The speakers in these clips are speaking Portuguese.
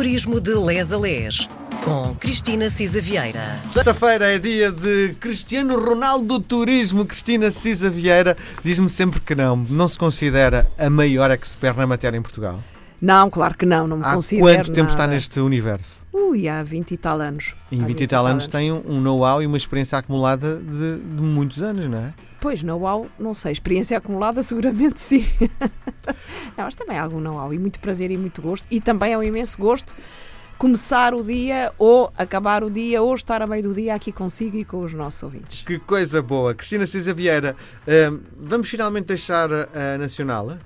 Turismo de Les a Les, com Cristina Cisa Vieira. Sexta-feira é dia de Cristiano Ronaldo Turismo. Cristina Cisa Vieira diz-me sempre que não. Não se considera a maior expert na matéria em Portugal. Não, claro que não, não me Há considero quanto tempo nada. está neste universo? Ui, há 20 e tal anos. Em Há 20 e tal anos tem um know-how e uma experiência acumulada de, de muitos anos, não é? Pois, know-how, não sei, experiência acumulada seguramente sim. não, mas também há algum know-how e muito prazer e muito gosto. E também é um imenso gosto começar o dia ou acabar o dia ou estar a meio do dia aqui consigo e com os nossos ouvintes. Que coisa boa. Cristina Cisa Vieira, hum, vamos finalmente deixar a Nacional?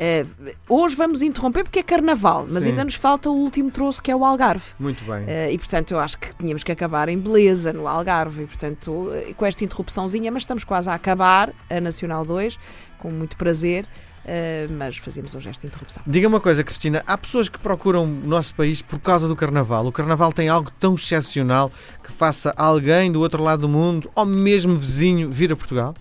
Eh, hoje vamos interromper porque é carnaval, mas Sim. ainda nos falta o último troço que é o Algarve. Muito bem. Eh, e portanto eu acho que tínhamos que acabar em beleza no Algarve e portanto eh, com esta interrupçãozinha, mas estamos quase a acabar a Nacional 2 com muito prazer, eh, mas fazemos hoje esta interrupção. Diga uma coisa, Cristina, há pessoas que procuram o nosso país por causa do Carnaval. O Carnaval tem algo tão excepcional que faça alguém do outro lado do mundo, ou mesmo vizinho, vir a Portugal?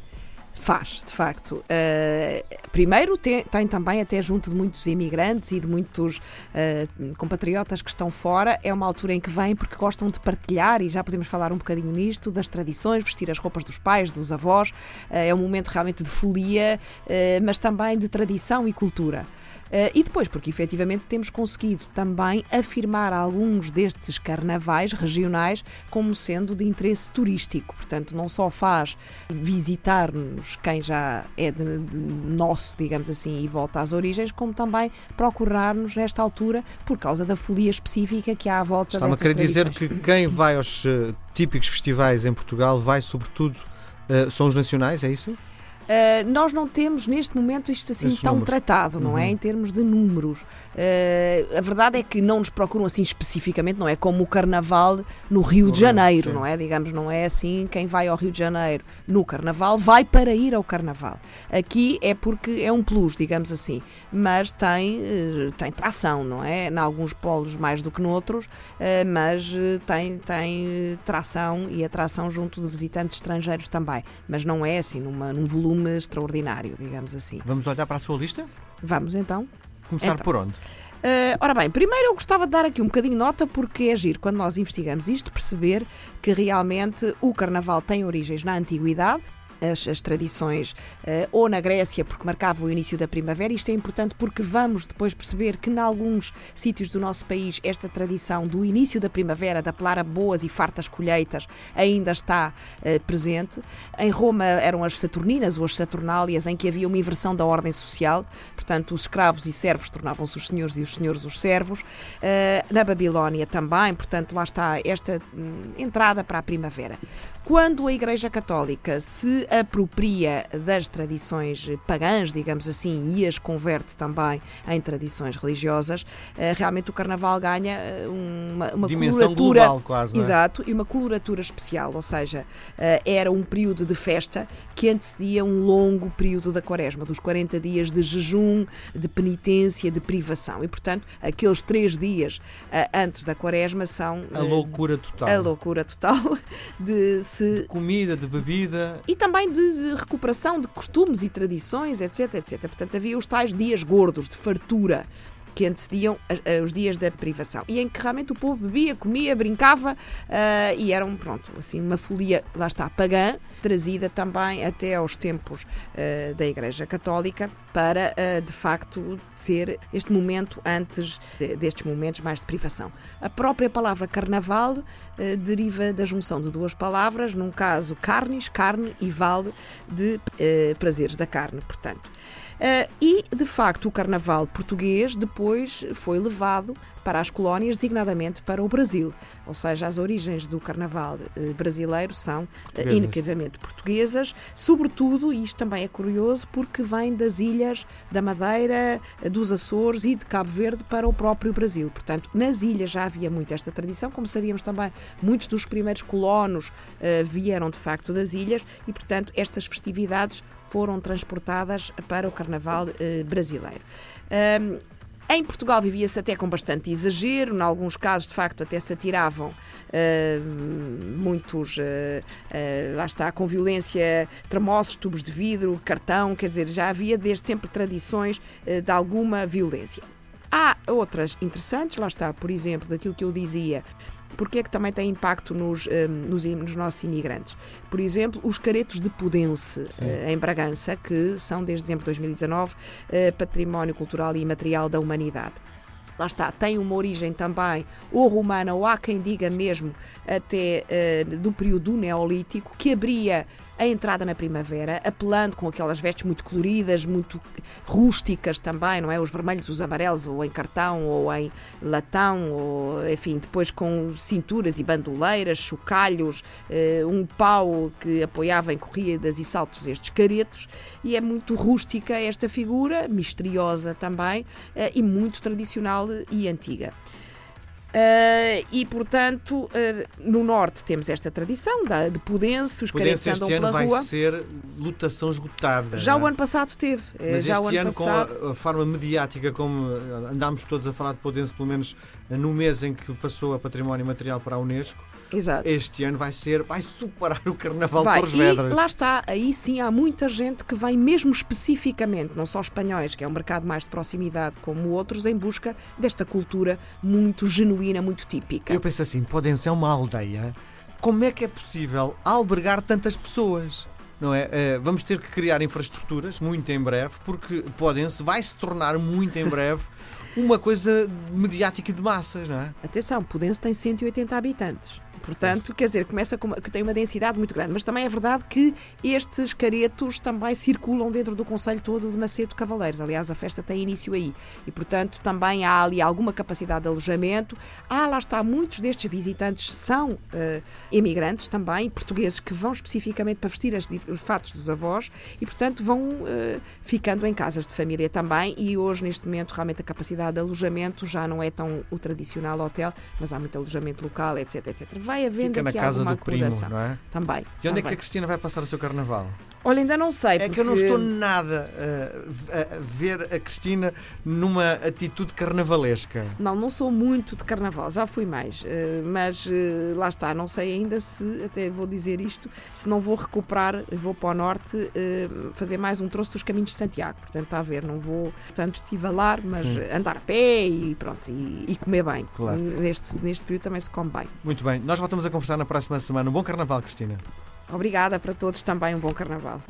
Faz, de facto. Eh, primeiro, tem, tem também, até junto de muitos imigrantes e de muitos eh, compatriotas que estão fora, é uma altura em que vêm porque gostam de partilhar, e já podemos falar um bocadinho nisto, das tradições, vestir as roupas dos pais, dos avós. Eh, é um momento realmente de folia, mas também de tradição e cultura. Eh, e depois, porque efetivamente temos conseguido também afirmar alguns destes carnavais regionais como sendo de interesse turístico. Portanto, não só faz visitar-nos quem já é de, de nosso, digamos assim, e volta às origens, como também procurar-nos nesta altura por causa da folia específica que há à volta Está-me a querer dizer tradições. que quem vai aos eh, típicos festivais em Portugal vai, sobretudo, eh, são os nacionais, é isso? Uh, nós não temos neste momento isto assim Esses tão números. tratado, não é? Uhum. Em termos de números. Uh, a verdade é que não nos procuram assim especificamente, não é como o Carnaval no Rio de Janeiro, não é? Digamos, não é assim quem vai ao Rio de Janeiro no Carnaval vai para ir ao Carnaval. Aqui é porque é um plus, digamos assim, mas tem, uh, tem tração, não é? Em alguns polos mais do que noutros, mas tem, tem tração e atração junto de visitantes estrangeiros também, mas não é assim numa, num volume extraordinário, digamos assim. Vamos olhar para a sua lista? Vamos então. Começar Então. por onde? Uh, ora bem, primeiro eu gostava de dar aqui um bocadinho de nota porque é giro quando nós investigamos isto, perceber que realmente o Carnaval tem origens na Antiguidade. As, as tradições, uh, ou na Grécia, porque marcava o início da primavera. Isto é importante porque vamos depois perceber que, em alguns sítios do nosso país, esta tradição do início da primavera, de apelar a boas e fartas colheitas, ainda está uh, presente. Em Roma eram as Saturninas ou as Saturnálias, em que havia uma inversão da ordem social, portanto, os escravos e servos tornavam-se os senhores e os senhores os servos. Uh, na Babilónia também, portanto, lá está esta hum, entrada para a primavera. Quando a Igreja Católica se apropria das tradições pagãs, digamos assim, e as converte também em tradições religiosas, eh, realmente o Carnaval ganha eh, uma, uma Dimensão coloratura global, quase. é? Exato, e uma coloratura especial, ou seja, eh, era um período de festa que antecedia um longo período da quaresma, dos 40 dias de jejum, de penitência, de privação. E, portanto, aqueles três dias antes da quaresma são A loucura total. a loucura total de se Comida, de bebida. e também de, de recuperação de costumes e tradições, etc, etc. Portanto, havia os tais dias gordos, de fartura, que antecediam os dias da privação. E em que realmente o povo bebia, comia, brincava ah, e era um, pronto, assim, uma folia, lá está, pagã, trazida também até aos tempos ah, da Igreja Católica para, ah, de facto, ser este momento antes de- destes momentos mais de privação. A própria palavra carnaval deriva da junção de duas palavras, num caso carnes, carne e vale de prazeres da carne, portanto. Eh, e, de facto, o carnaval português depois foi levado para as colónias, designadamente para o Brasil. Ou seja, as origens do carnaval eh, brasileiro são eh, Portuguesas. inequivamente portuguesas, sobretudo, e isto também é curioso, porque vem das ilhas da Madeira, eh, dos Açores e de Cabo Verde para o próprio Brasil. Portanto, nas ilhas já havia muito esta tradição, como sabíamos também, muitos dos primeiros colonos eh, vieram de facto das ilhas e, portanto, estas festividades foram transportadas para o carnaval eh, brasileiro. Em Portugal vivia-se até com bastante exagero, em alguns casos, de facto, até se atiravam ah, muitos, ah, ah, lá está, com violência, tramosos, tubos de vidro, cartão, quer dizer, já havia desde sempre tradições de alguma violência. Há outras interessantes, lá está, por exemplo, daquilo que eu dizia, porque é que também tem impacto nos, um, nos, nos, nossos imigrantes. Por exemplo, os caretos de Pudense, uh, em Bragança, que são desde dezembro de 2019 uh, património cultural e imaterial da humanidade lá está, tem uma origem também ou romana, ou há quem diga mesmo até uh, do período do Neolítico, que abria a entrada na primavera, apelando com aquelas vestes muito coloridas, muito rústicas também, não é? Os vermelhos, os amarelos, ou em cartão, ou em latão, ou enfim, depois com cinturas e bandoleiras, chocalhos, uh, um pau que apoiava em corridas e saltos estes caretos, e é muito rústica esta figura, misteriosa também, uh, e muito tradicional e antiga. Uh, e, portanto, uh, no Norte temos esta tradição da, de Pudense, os Pudense andam este ano vai rua. ser lotação esgotada. Já o ano passado teve. Eh, Mas já este ano, ano, passado... com a, a, forma mediática como andámos todos a falar de Pudense, pelo menos no mês em que passou a Património Material para a Unesco, Exato. este ano vai ser, vai superar o Carnaval vai. de Torres Vedras. E lá está, aí sim há muita gente que vem mesmo especificamente, não só espanhóis, que é um mercado mais de proximidade, como outros, em busca desta cultura muito genuína, muito típica. Eu penso assim, podem ser uma aldeia, como é que é possível albergar tantas pessoas? Não é? Uh, vamos ter que criar infraestruturas muito em breve, porque Podense vai se tornar muito em breve uma coisa mediática de massas, não é? Atenção, Pudense tem 180 habitantes. Portanto, quer dizer, começa com, que tem uma densidade muito grande. Mas também é verdade que estes caretos também circulam dentro do Conselho todo de Macedo Cavaleiros. Aliás, a festa tem início aí. E, portanto, também há ali alguma capacidade de alojamento. Ah, lá está, muitos destes visitantes são uh, imigrantes também, portugueses que vão especificamente para vestir as, os fatos dos avós e, portanto, vão uh, ficando em casas de família também. E hoje, neste momento, realmente a capacidade de alojamento já não é tão o tradicional hotel, mas há muito alojamento local, etc, etc. Vai havendo Fica na aqui casa alguma do primo, não é? Também. E onde também. é que a Cristina vai passar o seu carnaval? Olha, ainda não sei. É porque... que eu não estou nada a, a, ver a Cristina numa atitude carnavalesca. Não, não sou muito de carnaval, já fui mais. Eh, mas eh, lá está, não sei ainda se, até vou dizer isto, se não vou recuperar, vou para o norte fazer mais um troço dos caminhos de Santiago. Portanto, está a ver, não vou tanto estivalar, mas Sim. andar a pé e pronto, e, e comer bem. Claro. Neste, neste período também se come bem. Muito bem, nós voltamos a conversar na próxima semana. Um bom carnaval, Cristina. Obrigada para todos também, um bom carnaval.